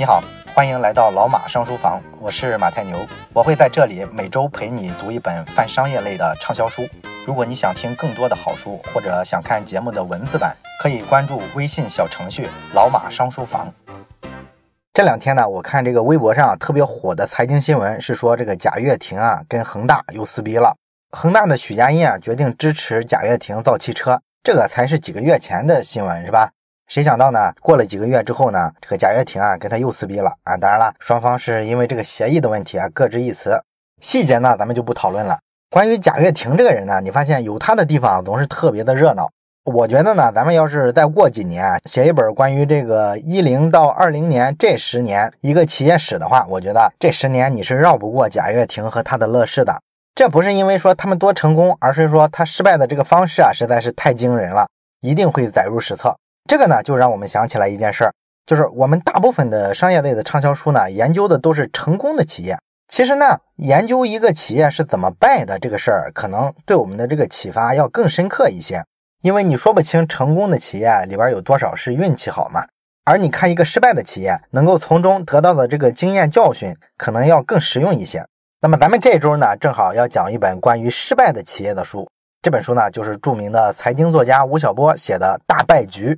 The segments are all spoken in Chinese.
你好，欢迎来到老马商书房，我是马太牛，我会在这里每周陪你读一本泛商业类的畅销书。如果你想听更多的好书，或者想看节目的文字版，可以关注微信小程序“老马商书房”。这两天呢，我看这个微博上特别火的财经新闻是说，这个贾跃亭啊跟恒大又撕逼了。恒大的许家印啊决定支持贾跃亭造汽车，这个才是几个月前的新闻是吧？谁想到呢？过了几个月之后呢，这个贾跃亭啊跟他又撕逼了啊！当然了，双方是因为这个协议的问题啊各执一词，细节呢咱们就不讨论了。关于贾跃亭这个人呢，你发现有他的地方总是特别的热闹。我觉得呢，咱们要是再过几年写一本关于这个一零到二零年这十年一个企业史的话，我觉得这十年你是绕不过贾跃亭和他的乐视的。这不是因为说他们多成功，而是说他失败的这个方式啊实在是太惊人了，一定会载入史册。这个呢，就让我们想起来一件事儿，就是我们大部分的商业类的畅销书呢，研究的都是成功的企业。其实呢，研究一个企业是怎么败的这个事儿，可能对我们的这个启发要更深刻一些。因为你说不清成功的企业里边有多少是运气好嘛，而你看一个失败的企业，能够从中得到的这个经验教训，可能要更实用一些。那么咱们这周呢，正好要讲一本关于失败的企业的书。这本书呢，就是著名的财经作家吴晓波写的《大败局》。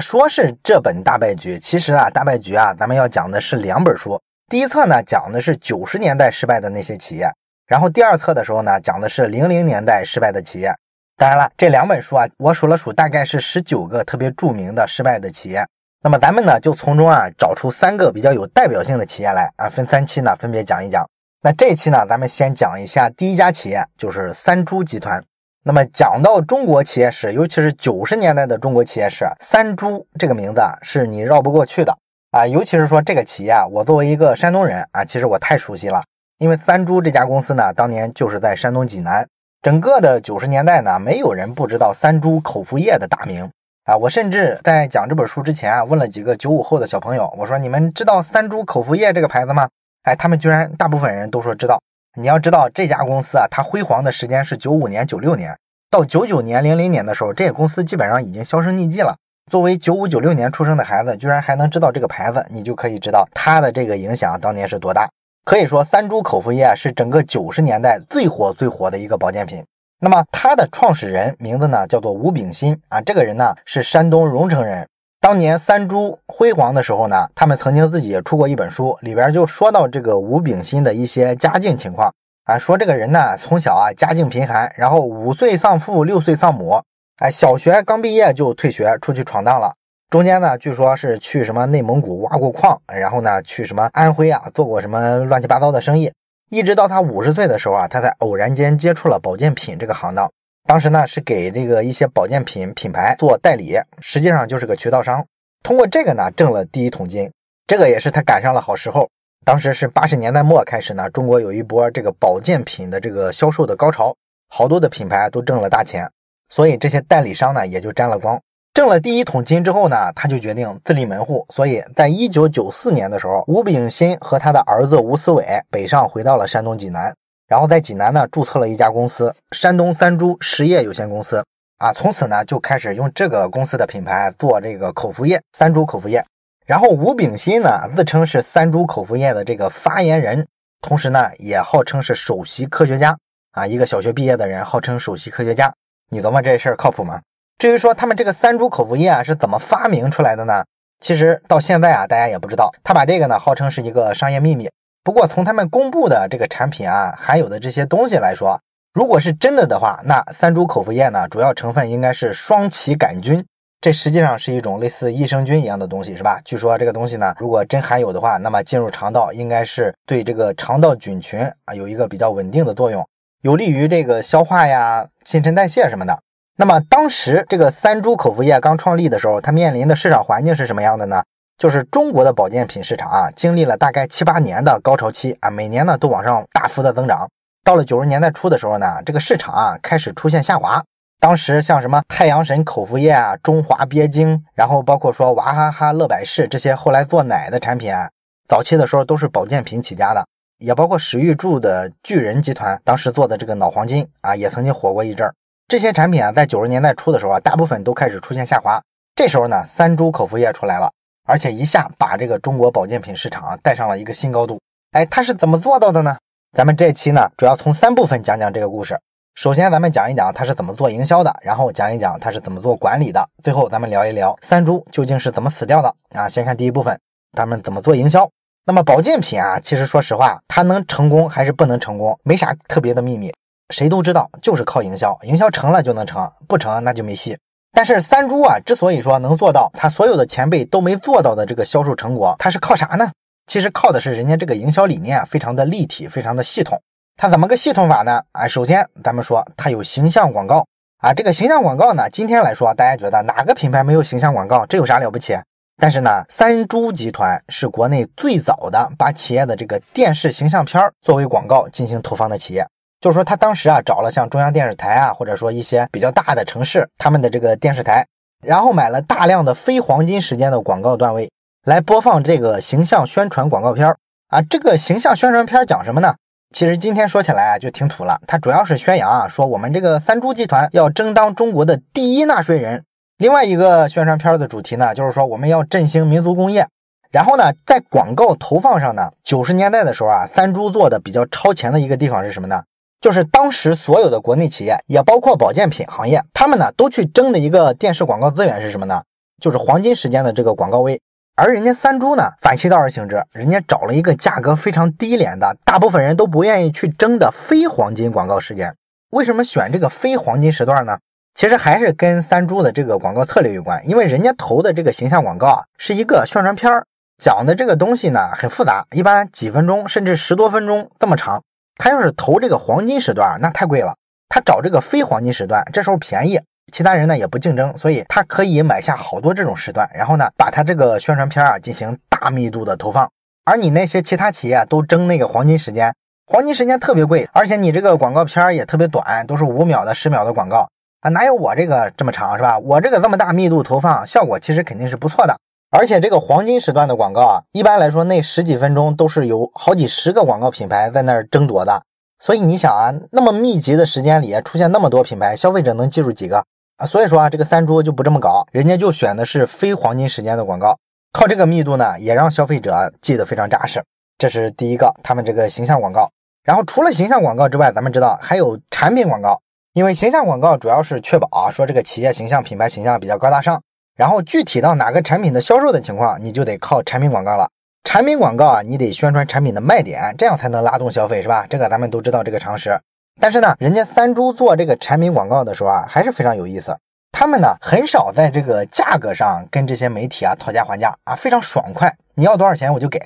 说是这本大败局，其实啊，大败局啊，咱们要讲的是两本书。第一册呢，讲的是九十年代失败的那些企业；然后第二册的时候呢，讲的是零零年代失败的企业。当然了，这两本书啊，我数了数，大概是十九个特别著名的失败的企业。那么咱们呢，就从中啊，找出三个比较有代表性的企业来啊，分三期呢，分别讲一讲。那这一期呢，咱们先讲一下第一家企业，就是三株集团。那么讲到中国企业史，尤其是九十年代的中国企业史，三株这个名字啊，是你绕不过去的啊。尤其是说这个企业啊，我作为一个山东人啊，其实我太熟悉了，因为三株这家公司呢，当年就是在山东济南。整个的九十年代呢，没有人不知道三株口服液的大名啊。我甚至在讲这本书之前啊，问了几个九五后的小朋友，我说你们知道三株口服液这个牌子吗？哎，他们居然大部分人都说知道。你要知道这家公司啊，它辉煌的时间是九五年、九六年，到九九年、零零年的时候，这个公司基本上已经销声匿迹了。作为九五、九六年出生的孩子，居然还能知道这个牌子，你就可以知道它的这个影响当年是多大。可以说，三株口服液是整个九十年代最火、最火的一个保健品。那么，它的创始人名字呢，叫做吴炳新啊，这个人呢是山东荣成人。当年三株辉煌的时候呢，他们曾经自己也出过一本书，里边就说到这个吴炳新的一些家境情况。啊，说这个人呢从小啊家境贫寒，然后五岁丧父，六岁丧母，哎，小学刚毕业就退学出去闯荡了，中间呢据说是去什么内蒙古挖过矿，然后呢去什么安徽啊做过什么乱七八糟的生意，一直到他五十岁的时候啊，他才偶然间接触了保健品这个行当。当时呢是给这个一些保健品品牌做代理，实际上就是个渠道商。通过这个呢挣了第一桶金，这个也是他赶上了好时候。当时是八十年代末开始呢，中国有一波这个保健品的这个销售的高潮，好多的品牌都挣了大钱，所以这些代理商呢也就沾了光。挣了第一桶金之后呢，他就决定自立门户。所以在一九九四年的时候，吴炳新和他的儿子吴思伟北上回到了山东济南。然后在济南呢注册了一家公司——山东三株实业有限公司啊，从此呢就开始用这个公司的品牌做这个口服液三株口服液。然后吴炳新呢自称是三株口服液的这个发言人，同时呢也号称是首席科学家啊，一个小学毕业的人号称首席科学家，你琢磨这事儿靠谱吗？至于说他们这个三株口服液啊是怎么发明出来的呢？其实到现在啊大家也不知道，他把这个呢号称是一个商业秘密。不过从他们公布的这个产品啊，含有的这些东西来说，如果是真的的话，那三株口服液呢，主要成分应该是双歧杆菌，这实际上是一种类似益生菌一样的东西，是吧？据说这个东西呢，如果真含有的话，那么进入肠道应该是对这个肠道菌群啊有一个比较稳定的作用，有利于这个消化呀、新陈代谢什么的。那么当时这个三株口服液刚创立的时候，它面临的市场环境是什么样的呢？就是中国的保健品市场啊，经历了大概七八年的高潮期啊，每年呢都往上大幅的增长。到了九十年代初的时候呢，这个市场啊开始出现下滑。当时像什么太阳神口服液啊、中华鳖精，然后包括说娃哈哈、乐百氏这些后来做奶的产品，啊，早期的时候都是保健品起家的，也包括史玉柱的巨人集团当时做的这个脑黄金啊，也曾经火过一阵儿。这些产品啊，在九十年代初的时候啊，大部分都开始出现下滑。这时候呢，三株口服液出来了。而且一下把这个中国保健品市场啊带上了一个新高度。哎，他是怎么做到的呢？咱们这期呢，主要从三部分讲讲这个故事。首先，咱们讲一讲他是怎么做营销的，然后讲一讲他是怎么做管理的，最后咱们聊一聊三株究竟是怎么死掉的啊。先看第一部分，他们怎么做营销。那么保健品啊，其实说实话，它能成功还是不能成功，没啥特别的秘密，谁都知道，就是靠营销，营销成了就能成，不成那就没戏。但是三株啊，之所以说能做到他所有的前辈都没做到的这个销售成果，他是靠啥呢？其实靠的是人家这个营销理念非常的立体，非常的系统。它怎么个系统法呢？啊，首先咱们说它有形象广告啊，这个形象广告呢，今天来说大家觉得哪个品牌没有形象广告？这有啥了不起？但是呢，三株集团是国内最早的把企业的这个电视形象片作为广告进行投放的企业。就是说，他当时啊找了像中央电视台啊，或者说一些比较大的城市他们的这个电视台，然后买了大量的非黄金时间的广告段位来播放这个形象宣传广告片啊。这个形象宣传片讲什么呢？其实今天说起来啊就挺土了，它主要是宣扬啊说我们这个三株集团要争当中国的第一纳税人。另外一个宣传片的主题呢，就是说我们要振兴民族工业。然后呢，在广告投放上呢，九十年代的时候啊，三株做的比较超前的一个地方是什么呢？就是当时所有的国内企业，也包括保健品行业，他们呢都去争的一个电视广告资源是什么呢？就是黄金时间的这个广告位。而人家三株呢，反其道而行之，人家找了一个价格非常低廉的，大部分人都不愿意去争的非黄金广告时间。为什么选这个非黄金时段呢？其实还是跟三株的这个广告策略有关，因为人家投的这个形象广告啊，是一个宣传片，讲的这个东西呢很复杂，一般几分钟甚至十多分钟这么长。他要是投这个黄金时段，那太贵了。他找这个非黄金时段，这时候便宜，其他人呢也不竞争，所以他可以买下好多这种时段，然后呢把他这个宣传片啊进行大密度的投放。而你那些其他企业都争那个黄金时间，黄金时间特别贵，而且你这个广告片也特别短，都是五秒的、十秒的广告。啊，哪有我这个这么长是吧？我这个这么大密度投放，效果其实肯定是不错的。而且这个黄金时段的广告啊，一般来说那十几分钟都是有好几十个广告品牌在那儿争夺的。所以你想啊，那么密集的时间里出现那么多品牌，消费者能记住几个啊？所以说啊，这个三株就不这么搞，人家就选的是非黄金时间的广告，靠这个密度呢，也让消费者记得非常扎实。这是第一个，他们这个形象广告。然后除了形象广告之外，咱们知道还有产品广告。因为形象广告主要是确保啊，说这个企业形象、品牌形象比较高大上。然后具体到哪个产品的销售的情况，你就得靠产品广告了。产品广告啊，你得宣传产品的卖点，这样才能拉动消费，是吧？这个咱们都知道这个常识。但是呢，人家三株做这个产品广告的时候啊，还是非常有意思。他们呢，很少在这个价格上跟这些媒体啊讨价还价啊，非常爽快，你要多少钱我就给。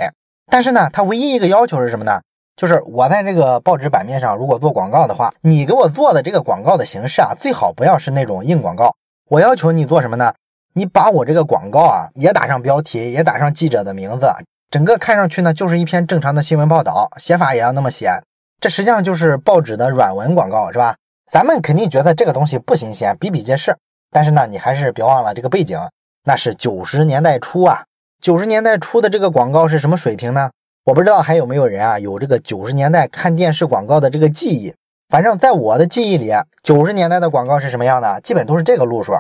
但是呢，他唯一一个要求是什么呢？就是我在这个报纸版面上，如果做广告的话，你给我做的这个广告的形式啊，最好不要是那种硬广告。我要求你做什么呢？你把我这个广告啊，也打上标题，也打上记者的名字，整个看上去呢，就是一篇正常的新闻报道，写法也要那么写。这实际上就是报纸的软文广告，是吧？咱们肯定觉得这个东西不新鲜，比比皆是。但是呢，你还是别忘了这个背景，那是九十年代初啊。九十年代初的这个广告是什么水平呢？我不知道还有没有人啊有这个九十年代看电视广告的这个记忆。反正在我的记忆里，九十年代的广告是什么样的？基本都是这个路数。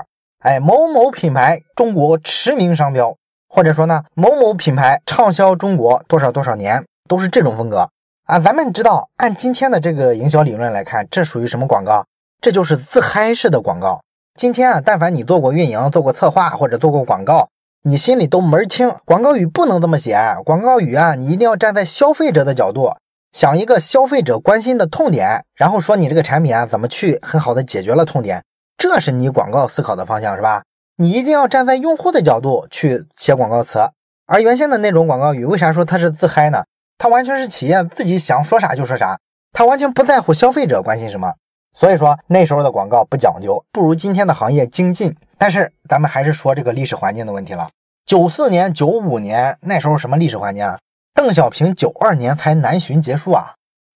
哎，某某品牌中国驰名商标，或者说呢，某某品牌畅销中国多少多少年，都是这种风格啊。咱们知道，按今天的这个营销理论来看，这属于什么广告？这就是自嗨式的广告。今天啊，但凡你做过运营、做过策划或者做过广告。你心里都门儿清，广告语不能这么写。广告语啊，你一定要站在消费者的角度，想一个消费者关心的痛点，然后说你这个产品啊怎么去很好的解决了痛点，这是你广告思考的方向，是吧？你一定要站在用户的角度去写广告词。而原先的那种广告语，为啥说它是自嗨呢？它完全是企业自己想说啥就说啥，它完全不在乎消费者关心什么。所以说那时候的广告不讲究，不如今天的行业精进。但是咱们还是说这个历史环境的问题了。九四年、九五年那时候什么历史环境啊？邓小平九二年才南巡结束啊。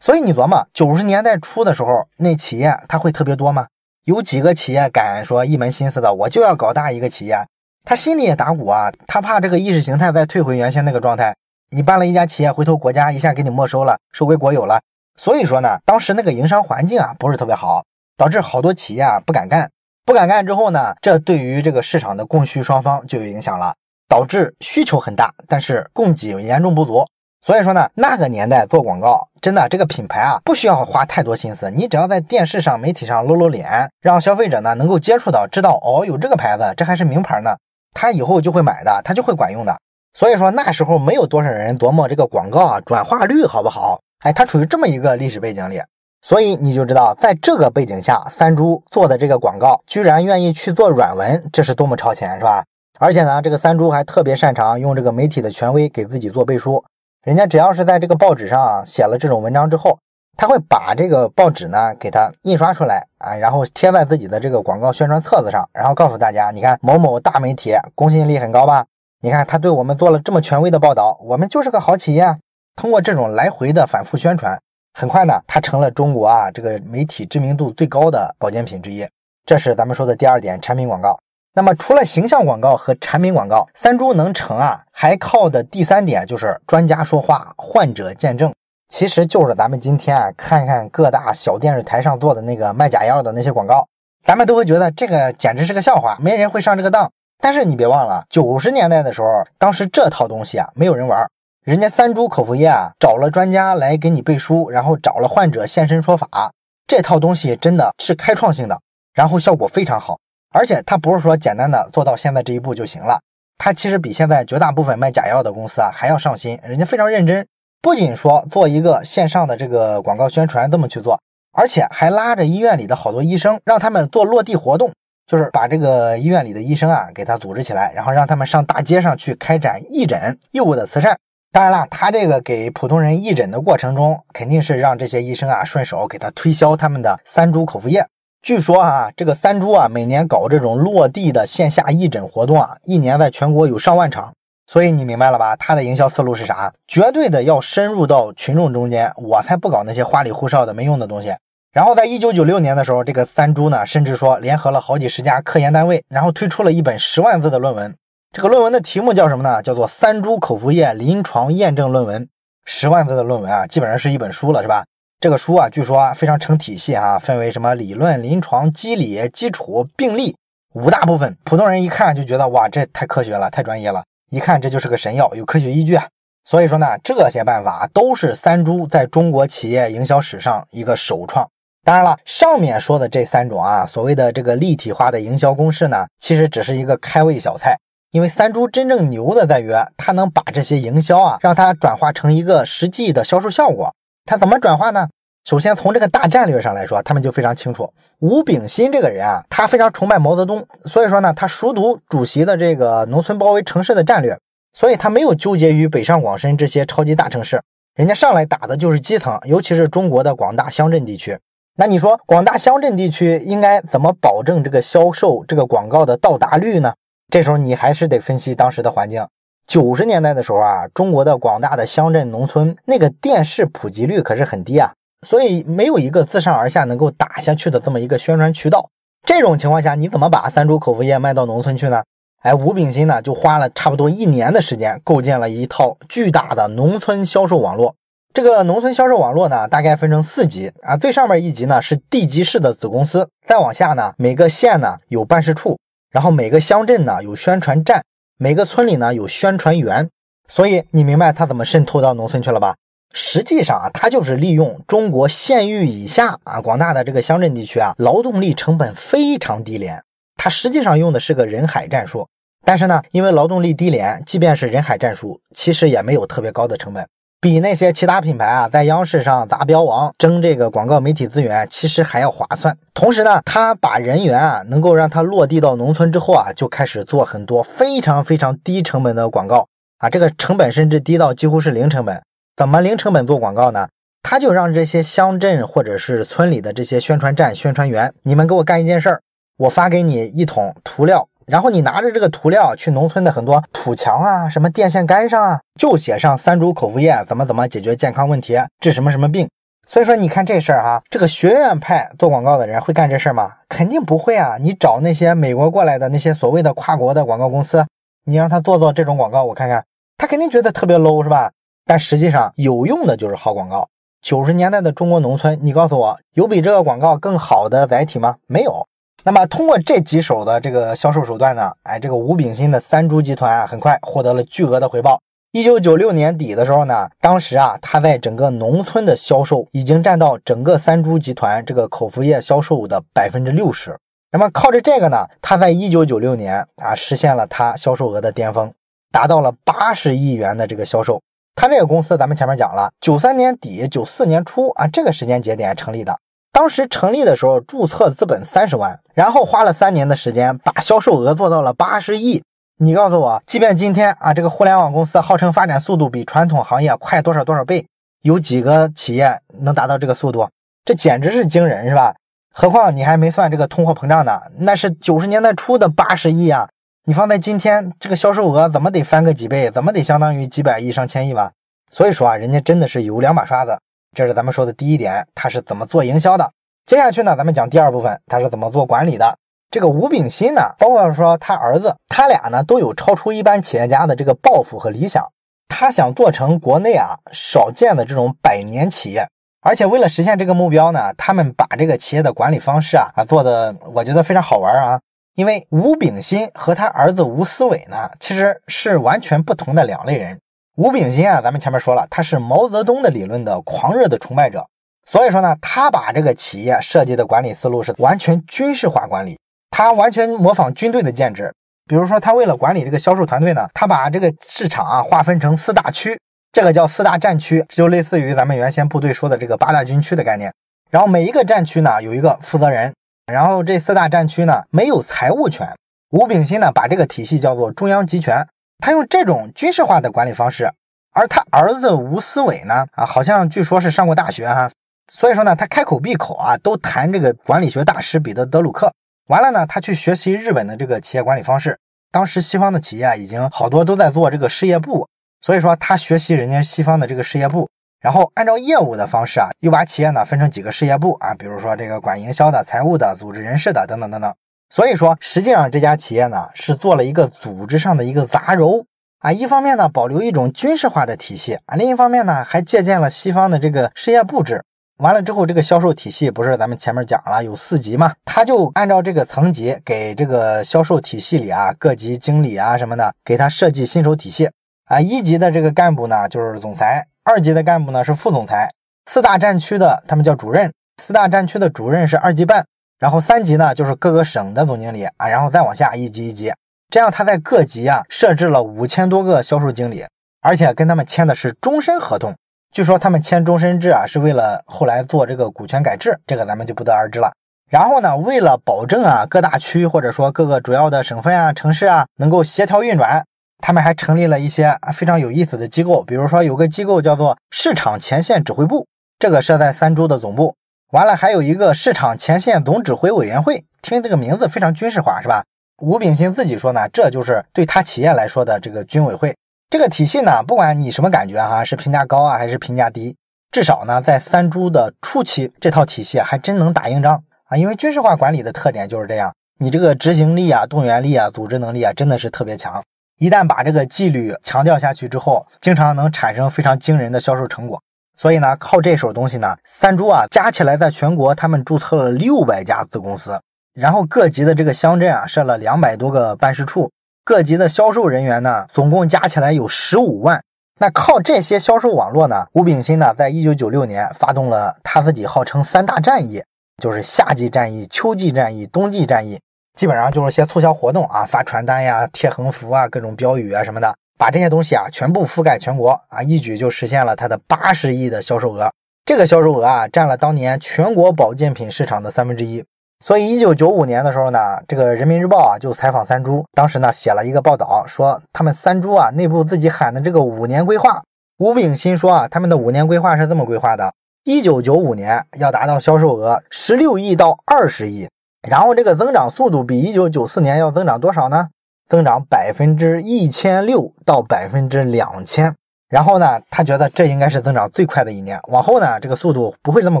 所以你琢磨，九十年代初的时候，那企业它会特别多吗？有几个企业敢说一门心思的我就要搞大一个企业？他心里也打鼓啊，他怕这个意识形态再退回原先那个状态。你办了一家企业，回头国家一下给你没收了，收归国有了。所以说呢，当时那个营商环境啊不是特别好，导致好多企业啊不敢干。不敢干之后呢，这对于这个市场的供需双方就有影响了，导致需求很大，但是供给严重不足。所以说呢，那个年代做广告，真的这个品牌啊，不需要花太多心思，你只要在电视上、媒体上露露脸，让消费者呢能够接触到，知道哦有这个牌子，这还是名牌呢，他以后就会买的，他就会管用的。所以说那时候没有多少人琢磨这个广告啊转化率好不好，哎，它处于这么一个历史背景里，所以你就知道在这个背景下，三株做的这个广告居然愿意去做软文，这是多么超前，是吧？而且呢，这个三株还特别擅长用这个媒体的权威给自己做背书。人家只要是在这个报纸上写了这种文章之后，他会把这个报纸呢给它印刷出来啊，然后贴在自己的这个广告宣传册子上，然后告诉大家，你看某某大媒体公信力很高吧？你看他对我们做了这么权威的报道，我们就是个好企业。通过这种来回的反复宣传，很快呢，它成了中国啊这个媒体知名度最高的保健品之一。这是咱们说的第二点，产品广告。那么除了形象广告和产品广告，三株能成啊，还靠的第三点就是专家说话，患者见证。其实就是咱们今天啊，看看各大小电视台上做的那个卖假药的那些广告，咱们都会觉得这个简直是个笑话，没人会上这个当。但是你别忘了，九十年代的时候，当时这套东西啊，没有人玩，人家三株口服液啊，找了专家来给你背书，然后找了患者现身说法，这套东西真的是开创性的，然后效果非常好。而且它不是说简单的做到现在这一步就行了，它其实比现在绝大部分卖假药的公司啊还要上心，人家非常认真，不仅说做一个线上的这个广告宣传这么去做，而且还拉着医院里的好多医生，让他们做落地活动，就是把这个医院里的医生啊给他组织起来，然后让他们上大街上去开展义诊义务的慈善。当然了，他这个给普通人义诊的过程中，肯定是让这些医生啊顺手给他推销他们的三株口服液。据说啊，这个三株啊，每年搞这种落地的线下义诊活动啊，一年在全国有上万场。所以你明白了吧？它的营销思路是啥？绝对的要深入到群众中间，我才不搞那些花里胡哨的没用的东西。然后在一九九六年的时候，这个三株呢，甚至说联合了好几十家科研单位，然后推出了一本十万字的论文。这个论文的题目叫什么呢？叫做《三株口服液临床验证论文》。十万字的论文啊，基本上是一本书了，是吧？这个书啊，据说非常成体系啊，分为什么理论、临床、机理、基础、病例五大部分。普通人一看就觉得哇，这太科学了，太专业了，一看这就是个神药，有科学依据啊。所以说呢，这些办法都是三株在中国企业营销史上一个首创。当然了，上面说的这三种啊，所谓的这个立体化的营销公式呢，其实只是一个开胃小菜。因为三株真正牛的在于，它能把这些营销啊，让它转化成一个实际的销售效果。他怎么转化呢？首先从这个大战略上来说，他们就非常清楚。吴炳新这个人啊，他非常崇拜毛泽东，所以说呢，他熟读主席的这个农村包围城市的战略，所以他没有纠结于北上广深这些超级大城市，人家上来打的就是基层，尤其是中国的广大乡镇地区。那你说广大乡镇地区应该怎么保证这个销售这个广告的到达率呢？这时候你还是得分析当时的环境。九十年代的时候啊，中国的广大的乡镇农村那个电视普及率可是很低啊，所以没有一个自上而下能够打下去的这么一个宣传渠道。这种情况下，你怎么把三株口服液卖到农村去呢？哎，吴炳新呢就花了差不多一年的时间，构建了一套巨大的农村销售网络。这个农村销售网络呢，大概分成四级啊，最上面一级呢是地级市的子公司，再往下呢，每个县呢有办事处，然后每个乡镇呢有宣传站。每个村里呢有宣传员，所以你明白他怎么渗透到农村去了吧？实际上啊，他就是利用中国县域以下啊广大的这个乡镇地区啊，劳动力成本非常低廉。他实际上用的是个人海战术，但是呢，因为劳动力低廉，即便是人海战术，其实也没有特别高的成本。比那些其他品牌啊，在央视上砸标王、争这个广告媒体资源，其实还要划算。同时呢，他把人员啊，能够让他落地到农村之后啊，就开始做很多非常非常低成本的广告啊，这个成本甚至低到几乎是零成本。怎么零成本做广告呢？他就让这些乡镇或者是村里的这些宣传站宣传员，你们给我干一件事儿，我发给你一桶涂料。然后你拿着这个涂料去农村的很多土墙啊、什么电线杆上啊，就写上三株口服液怎么怎么解决健康问题、治什么什么病。所以说你看这事儿哈，这个学院派做广告的人会干这事儿吗？肯定不会啊！你找那些美国过来的那些所谓的跨国的广告公司，你让他做做这种广告，我看看，他肯定觉得特别 low 是吧？但实际上有用的就是好广告。九十年代的中国农村，你告诉我有比这个广告更好的载体吗？没有。那么通过这几手的这个销售手段呢，哎，这个吴炳新的三株集团啊，很快获得了巨额的回报。一九九六年底的时候呢，当时啊，他在整个农村的销售已经占到整个三株集团这个口服液销售的百分之六十。那么靠着这个呢，他在一九九六年啊，实现了他销售额的巅峰，达到了八十亿元的这个销售。他这个公司咱们前面讲了，九三年底、九四年初啊，这个时间节点成立的。当时成立的时候，注册资本三十万，然后花了三年的时间，把销售额做到了八十亿。你告诉我，即便今天啊，这个互联网公司号称发展速度比传统行业快多少多少倍，有几个企业能达到这个速度？这简直是惊人，是吧？何况你还没算这个通货膨胀呢，那是九十年代初的八十亿啊！你放在今天，这个销售额怎么得翻个几倍？怎么得相当于几百亿上千亿吧？所以说啊，人家真的是有两把刷子。这是咱们说的第一点，他是怎么做营销的。接下去呢，咱们讲第二部分，他是怎么做管理的。这个吴炳新呢，包括说他儿子，他俩呢都有超出一般企业家的这个抱负和理想。他想做成国内啊少见的这种百年企业，而且为了实现这个目标呢，他们把这个企业的管理方式啊啊做的，我觉得非常好玩啊。因为吴炳新和他儿子吴思伟呢，其实是完全不同的两类人。吴炳新啊，咱们前面说了，他是毛泽东的理论的狂热的崇拜者，所以说呢，他把这个企业设计的管理思路是完全军事化管理，他完全模仿军队的建制。比如说，他为了管理这个销售团队呢，他把这个市场啊划分成四大区，这个叫四大战区，就类似于咱们原先部队说的这个八大军区的概念。然后每一个战区呢有一个负责人，然后这四大战区呢没有财务权。吴炳新呢把这个体系叫做中央集权。他用这种军事化的管理方式，而他儿子吴思伟呢，啊，好像据说是上过大学哈，所以说呢，他开口闭口啊都谈这个管理学大师彼得德鲁克。完了呢，他去学习日本的这个企业管理方式。当时西方的企业已经好多都在做这个事业部，所以说他学习人家西方的这个事业部，然后按照业务的方式啊，又把企业呢分成几个事业部啊，比如说这个管营销的、财务的、组织人事的等等等等。所以说，实际上这家企业呢是做了一个组织上的一个杂糅啊，一方面呢保留一种军事化的体系啊，另一方面呢还借鉴了西方的这个事业布置。完了之后，这个销售体系不是咱们前面讲了有四级嘛，他就按照这个层级给这个销售体系里啊各级经理啊什么的给他设计薪酬体系啊。一级的这个干部呢就是总裁，二级的干部呢是副总裁，四大战区的他们叫主任，四大战区的主任是二级半。然后三级呢，就是各个省的总经理啊，然后再往下一级一级，这样他在各级啊设置了五千多个销售经理，而且跟他们签的是终身合同。据说他们签终身制啊，是为了后来做这个股权改制，这个咱们就不得而知了。然后呢，为了保证啊各大区或者说各个主要的省份啊、城市啊能够协调运转，他们还成立了一些非常有意思的机构，比如说有个机构叫做市场前线指挥部，这个设在三株的总部。完了，还有一个市场前线总指挥委员会，听这个名字非常军事化，是吧？吴炳新自己说呢，这就是对他企业来说的这个军委会。这个体系呢，不管你什么感觉哈，是评价高啊，还是评价低，至少呢，在三株的初期，这套体系还真能打硬仗啊。因为军事化管理的特点就是这样，你这个执行力啊、动员力啊、组织能力啊，真的是特别强。一旦把这个纪律强调下去之后，经常能产生非常惊人的销售成果。所以呢，靠这手东西呢，三株啊加起来在全国他们注册了六百家子公司，然后各级的这个乡镇啊设了两百多个办事处，各级的销售人员呢总共加起来有十五万。那靠这些销售网络呢，吴炳新呢在一九九六年发动了他自己号称三大战役，就是夏季战役、秋季战役、冬季战役，基本上就是些促销活动啊，发传单呀、贴横幅啊、各种标语啊什么的。把这些东西啊全部覆盖全国啊，一举就实现了它的八十亿的销售额。这个销售额啊，占了当年全国保健品市场的三分之一。所以，一九九五年的时候呢，这个人民日报啊就采访三株，当时呢写了一个报道，说他们三株啊内部自己喊的这个五年规划。吴炳新说啊，他们的五年规划是这么规划的：一九九五年要达到销售额十六亿到二十亿，然后这个增长速度比一九九四年要增长多少呢？增长百分之一千六到百分之两千，然后呢，他觉得这应该是增长最快的一年，往后呢，这个速度不会这么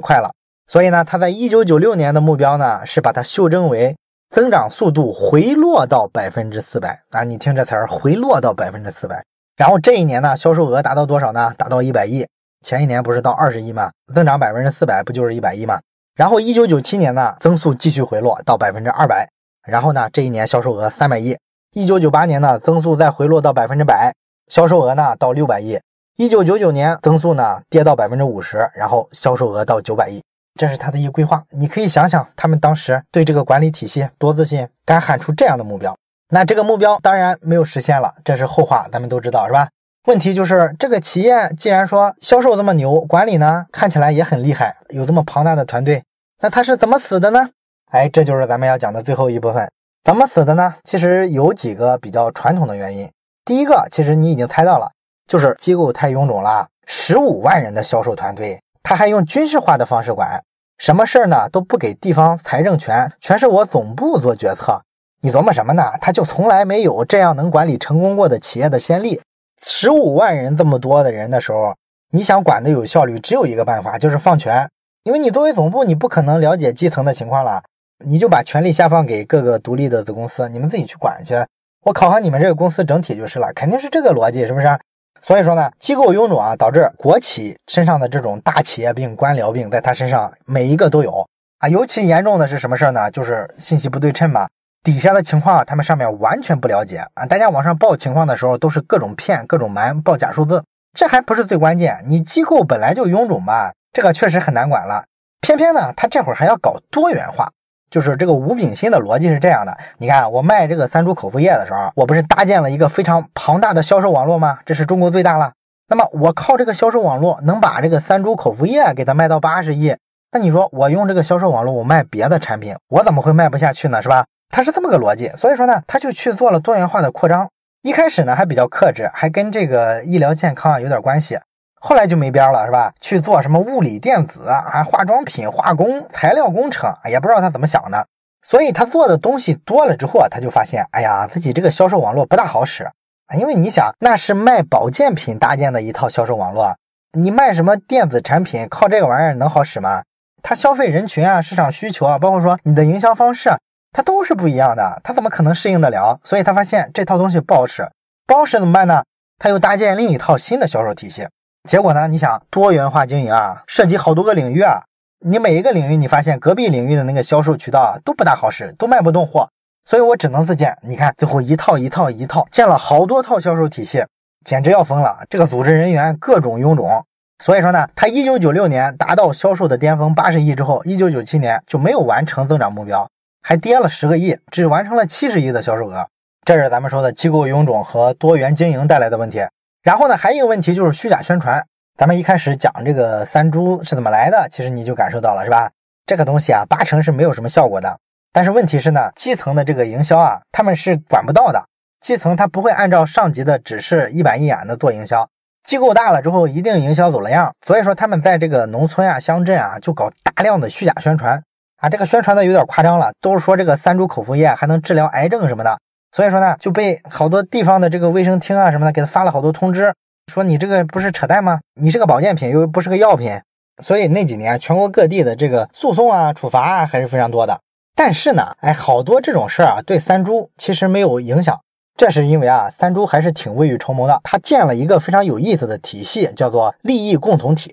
快了。所以呢，他在一九九六年的目标呢，是把它修正为增长速度回落到百分之四百啊，你听这词儿，回落到百分之四百。然后这一年呢，销售额达到多少呢？达到一百亿。前一年不是到二十亿吗？增长百分之四百，不就是一百亿吗？然后一九九七年呢，增速继续回落到百分之二百。然后呢，这一年销售额三百亿。一九九八年呢，增速再回落到百分之百，销售额呢到六百亿。一九九九年增速呢跌到百分之五十，然后销售额到九百亿。这是他的一个规划。你可以想想，他们当时对这个管理体系多自信，敢喊出这样的目标。那这个目标当然没有实现了，这是后话，咱们都知道是吧？问题就是这个企业既然说销售这么牛，管理呢看起来也很厉害，有这么庞大的团队，那他是怎么死的呢？哎，这就是咱们要讲的最后一部分，怎么死的呢？其实有几个比较传统的原因。第一个，其实你已经猜到了，就是机构太臃肿了，十五万人的销售团队，他还用军事化的方式管，什么事儿呢都不给地方财政权，全是我总部做决策。你琢磨什么呢？他就从来没有这样能管理成功过的企业的先例。十五万人这么多的人的时候，你想管的有效率，只有一个办法，就是放权。因为你作为总部，你不可能了解基层的情况了，你就把权力下放给各个独立的子公司，你们自己去管去。我考核你们这个公司整体就是了，肯定是这个逻辑，是不是？所以说呢，机构臃肿啊，导致国企身上的这种大企业病、官僚病，在他身上每一个都有啊。尤其严重的是什么事儿呢？就是信息不对称嘛。底下的情况，他们上面完全不了解啊！大家往上报情况的时候，都是各种骗、各种瞒、报假数字。这还不是最关键，你机构本来就臃肿吧，这个确实很难管了。偏偏呢，他这会儿还要搞多元化，就是这个吴炳新的逻辑是这样的：你看，我卖这个三株口服液的时候，我不是搭建了一个非常庞大的销售网络吗？这是中国最大了。那么我靠这个销售网络，能把这个三株口服液给它卖到八十亿。那你说我用这个销售网络，我卖别的产品，我怎么会卖不下去呢？是吧？他是这么个逻辑，所以说呢，他就去做了多元化的扩张。一开始呢还比较克制，还跟这个医疗健康啊有点关系。后来就没边了，是吧？去做什么物理电子啊、化妆品、化工、材料工程，也不知道他怎么想的。所以他做的东西多了之后啊，他就发现，哎呀，自己这个销售网络不大好使啊。因为你想，那是卖保健品搭建的一套销售网络，你卖什么电子产品，靠这个玩意儿能好使吗？他消费人群啊、市场需求啊，包括说你的营销方式。它都是不一样的，他怎么可能适应得了？所以他发现这套东西不好使，不好使怎么办呢？他又搭建另一套新的销售体系。结果呢？你想多元化经营啊，涉及好多个领域啊，你每一个领域，你发现隔壁领域的那个销售渠道啊都不大好使，都卖不动货，所以我只能自建。你看最后一套一套一套建了好多套销售体系，简直要疯了。这个组织人员各种臃肿，所以说呢，他一九九六年达到销售的巅峰八十亿之后，一九九七年就没有完成增长目标。还跌了十个亿，只完成了七十亿的销售额，这是咱们说的机构臃肿和多元经营带来的问题。然后呢，还有一个问题就是虚假宣传。咱们一开始讲这个三株是怎么来的，其实你就感受到了，是吧？这个东西啊，八成是没有什么效果的。但是问题是呢，基层的这个营销啊，他们是管不到的。基层他不会按照上级的指示一板一眼的做营销。机构大了之后，一定营销走了样。所以说，他们在这个农村啊、乡镇啊，就搞大量的虚假宣传。啊，这个宣传的有点夸张了，都是说这个三株口服液还能治疗癌症什么的，所以说呢，就被好多地方的这个卫生厅啊什么的给他发了好多通知，说你这个不是扯淡吗？你是个保健品，又不是个药品，所以那几年全国各地的这个诉讼啊、处罚啊还是非常多的。但是呢，哎，好多这种事儿啊，对三株其实没有影响，这是因为啊，三株还是挺未雨绸缪的，他建了一个非常有意思的体系，叫做利益共同体。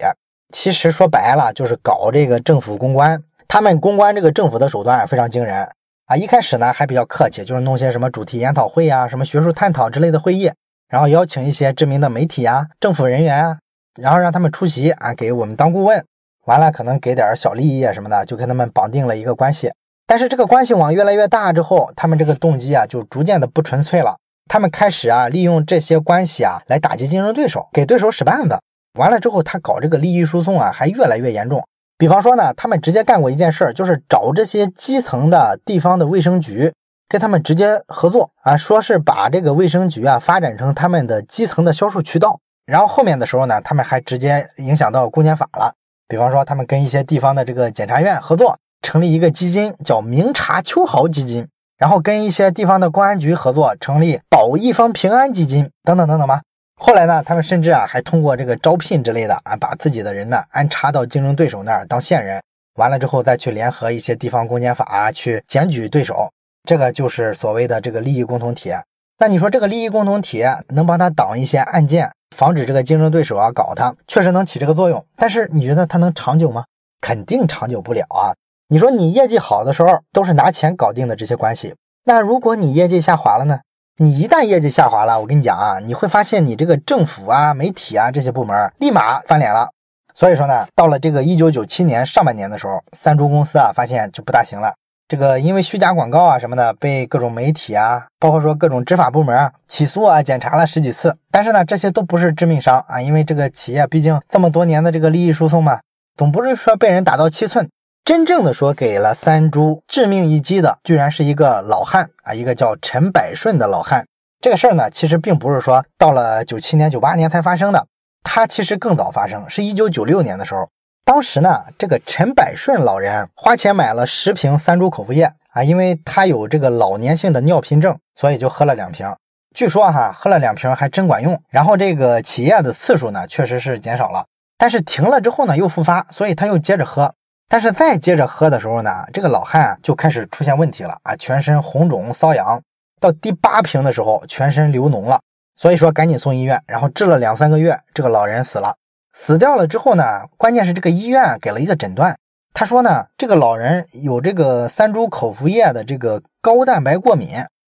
其实说白了就是搞这个政府公关。他们公关这个政府的手段非常惊人啊！一开始呢还比较客气，就是弄些什么主题研讨会啊、什么学术探讨之类的会议，然后邀请一些知名的媒体啊、政府人员啊，然后让他们出席啊，给我们当顾问。完了可能给点小利益啊什么的，就跟他们绑定了一个关系。但是这个关系网越来越大之后，他们这个动机啊就逐渐的不纯粹了。他们开始啊利用这些关系啊来打击竞争对手，给对手使绊子。完了之后，他搞这个利益输送啊还越来越严重。比方说呢，他们直接干过一件事儿，就是找这些基层的地方的卫生局，跟他们直接合作啊，说是把这个卫生局啊发展成他们的基层的销售渠道。然后后面的时候呢，他们还直接影响到公检法了。比方说，他们跟一些地方的这个检察院合作，成立一个基金，叫明察秋毫基金。然后跟一些地方的公安局合作，成立保一方平安基金，等等等等吧。后来呢，他们甚至啊还通过这个招聘之类的啊，把自己的人呢安插到竞争对手那儿当线人，完了之后再去联合一些地方公检法去检举对手，这个就是所谓的这个利益共同体。那你说这个利益共同体能帮他挡一些案件，防止这个竞争对手啊搞他，确实能起这个作用。但是你觉得它能长久吗？肯定长久不了啊。你说你业绩好的时候都是拿钱搞定的这些关系，那如果你业绩下滑了呢？你一旦业绩下滑了，我跟你讲啊，你会发现你这个政府啊、媒体啊这些部门立马翻脸了。所以说呢，到了这个一九九七年上半年的时候，三株公司啊发现就不大行了。这个因为虚假广告啊什么的，被各种媒体啊，包括说各种执法部门啊起诉啊检查了十几次，但是呢，这些都不是致命伤啊，因为这个企业毕竟这么多年的这个利益输送嘛，总不是说被人打到七寸。真正的说给了三株致命一击的，居然是一个老汉啊，一个叫陈百顺的老汉。这个事儿呢，其实并不是说到了九七年、九八年才发生的，他其实更早发生，是一九九六年的时候。当时呢，这个陈百顺老人花钱买了十瓶三株口服液啊，因为他有这个老年性的尿频症，所以就喝了两瓶。据说哈，喝了两瓶还真管用。然后这个起夜的次数呢，确实是减少了，但是停了之后呢，又复发，所以他又接着喝。但是再接着喝的时候呢，这个老汉就开始出现问题了啊，全身红肿瘙痒，到第八瓶的时候，全身流脓了，所以说赶紧送医院，然后治了两三个月，这个老人死了。死掉了之后呢，关键是这个医院给了一个诊断，他说呢，这个老人有这个三株口服液的这个高蛋白过敏，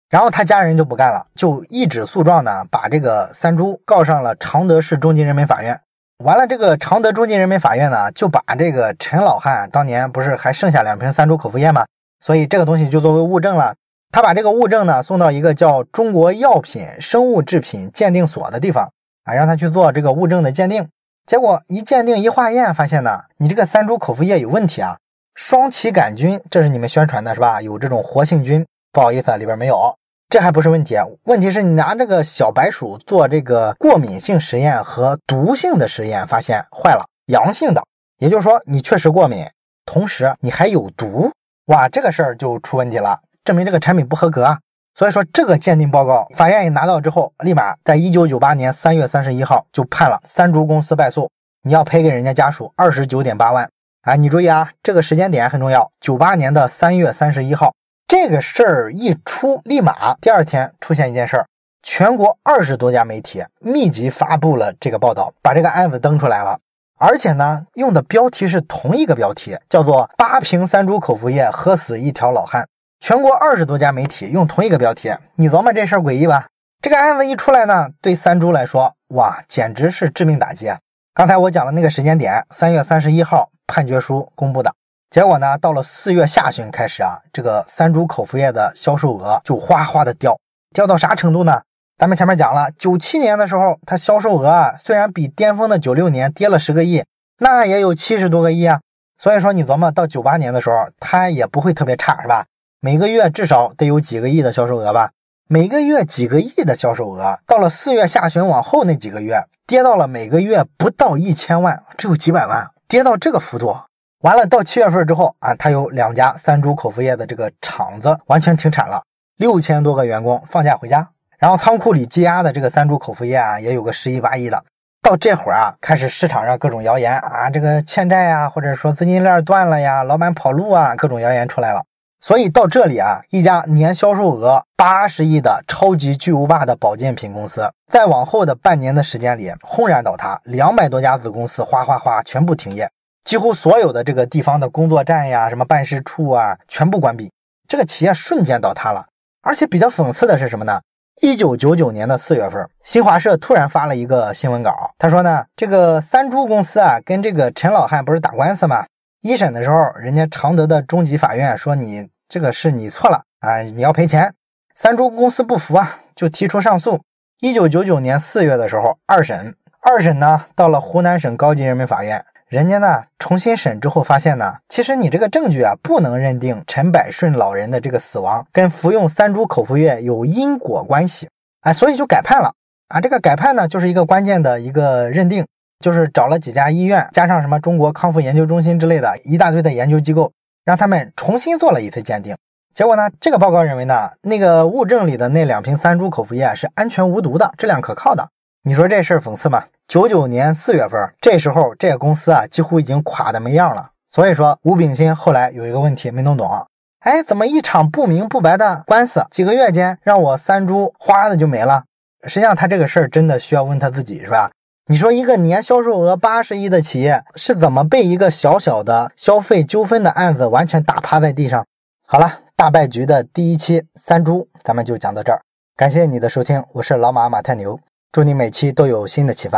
然后他家人就不干了，就一纸诉状呢，把这个三株告上了常德市中级人民法院。完了，这个常德中级人民法院呢，就把这个陈老汉当年不是还剩下两瓶三株口服液吗？所以这个东西就作为物证了。他把这个物证呢送到一个叫中国药品生物制品鉴定所的地方啊，让他去做这个物证的鉴定。结果一鉴定一化验，发现呢，你这个三株口服液有问题啊！双歧杆菌，这是你们宣传的是吧？有这种活性菌，不好意思，里边没有。这还不是问题，问题是你拿这个小白鼠做这个过敏性实验和毒性的实验，发现坏了，阳性的，也就是说你确实过敏，同时你还有毒，哇，这个事儿就出问题了，证明这个产品不合格啊。所以说，这个鉴定报告，法院一拿到之后，立马在一九九八年三月三十一号就判了三株公司败诉，你要赔给人家家属二十九点八万。哎，你注意啊，这个时间点很重要，九八年的三月三十一号，这个事儿一出，立马第二天出现一件事儿，全国二十多家媒体密集发布了这个报道，把这个案子登出来了，而且呢，用的标题是同一个标题，叫做“八瓶三株口服液喝死一条老汉”。全国二十多家媒体用同一个标题，你琢磨这事儿诡异吧？这个案子一出来呢，对三株来说，哇，简直是致命打击。刚才我讲的那个时间点，三月三十一号判决书公布的结果呢，到了四月下旬开始啊，这个三株口服液的销售额就哗哗的掉，掉到啥程度呢？咱们前面讲了，九七年的时候，它销售额啊，虽然比巅峰的九六年跌了十个亿，那也有七十多个亿啊。所以说，你琢磨到九八年的时候，它也不会特别差，是吧？每个月至少得有几个亿的销售额吧？每个月几个亿的销售额，到了四月下旬往后那几个月，跌到了每个月不到一千万，只有几百万，跌到这个幅度。完了，到七月份之后啊，他有两家三株口服液的这个厂子完全停产了，六千多个员工放假回家，然后仓库里积压的这个三株口服液啊，也有个十亿八亿的。到这会儿啊，开始市场上各种谣言啊，这个欠债呀，或者说资金链断了呀，老板跑路啊，各种谣言出来了。所以到这里啊，一家年销售额八十亿的超级巨无霸的保健品公司，在往后的半年的时间里轰然倒塌，两百多家子公司哗哗哗全部停业，几乎所有的这个地方的工作站呀、什么办事处啊，全部关闭，这个企业瞬间倒塌了。而且比较讽刺的是什么呢？一九九九年的四月份，新华社突然发了一个新闻稿，他说呢，这个三株公司啊，跟这个陈老汉不是打官司吗？一审的时候，人家常德的中级法院说你这个是你错了啊，你要赔钱。三株公司不服啊，就提出上诉。一九九九年四月的时候，二审，二审呢到了湖南省高级人民法院，人家呢重新审之后发现呢，其实你这个证据啊不能认定陈百顺老人的这个死亡跟服用三株口服液有因果关系啊，所以就改判了啊。这个改判呢就是一个关键的一个认定。就是找了几家医院，加上什么中国康复研究中心之类的一大堆的研究机构，让他们重新做了一次鉴定。结果呢，这个报告认为呢，那个物证里的那两瓶三株口服液是安全无毒的，质量可靠的。你说这事儿讽刺吗？九九年四月份，这时候这个公司啊，几乎已经垮的没样了。所以说，吴炳新后来有一个问题没弄懂，哎，怎么一场不明不白的官司，几个月间让我三株哗的就没了？实际上他这个事儿真的需要问他自己，是吧？你说一个年销售额八十亿的企业是怎么被一个小小的消费纠纷的案子完全打趴在地上？好了，大败局的第一期三猪，咱们就讲到这儿。感谢你的收听，我是老马马太牛，祝你每期都有新的启发。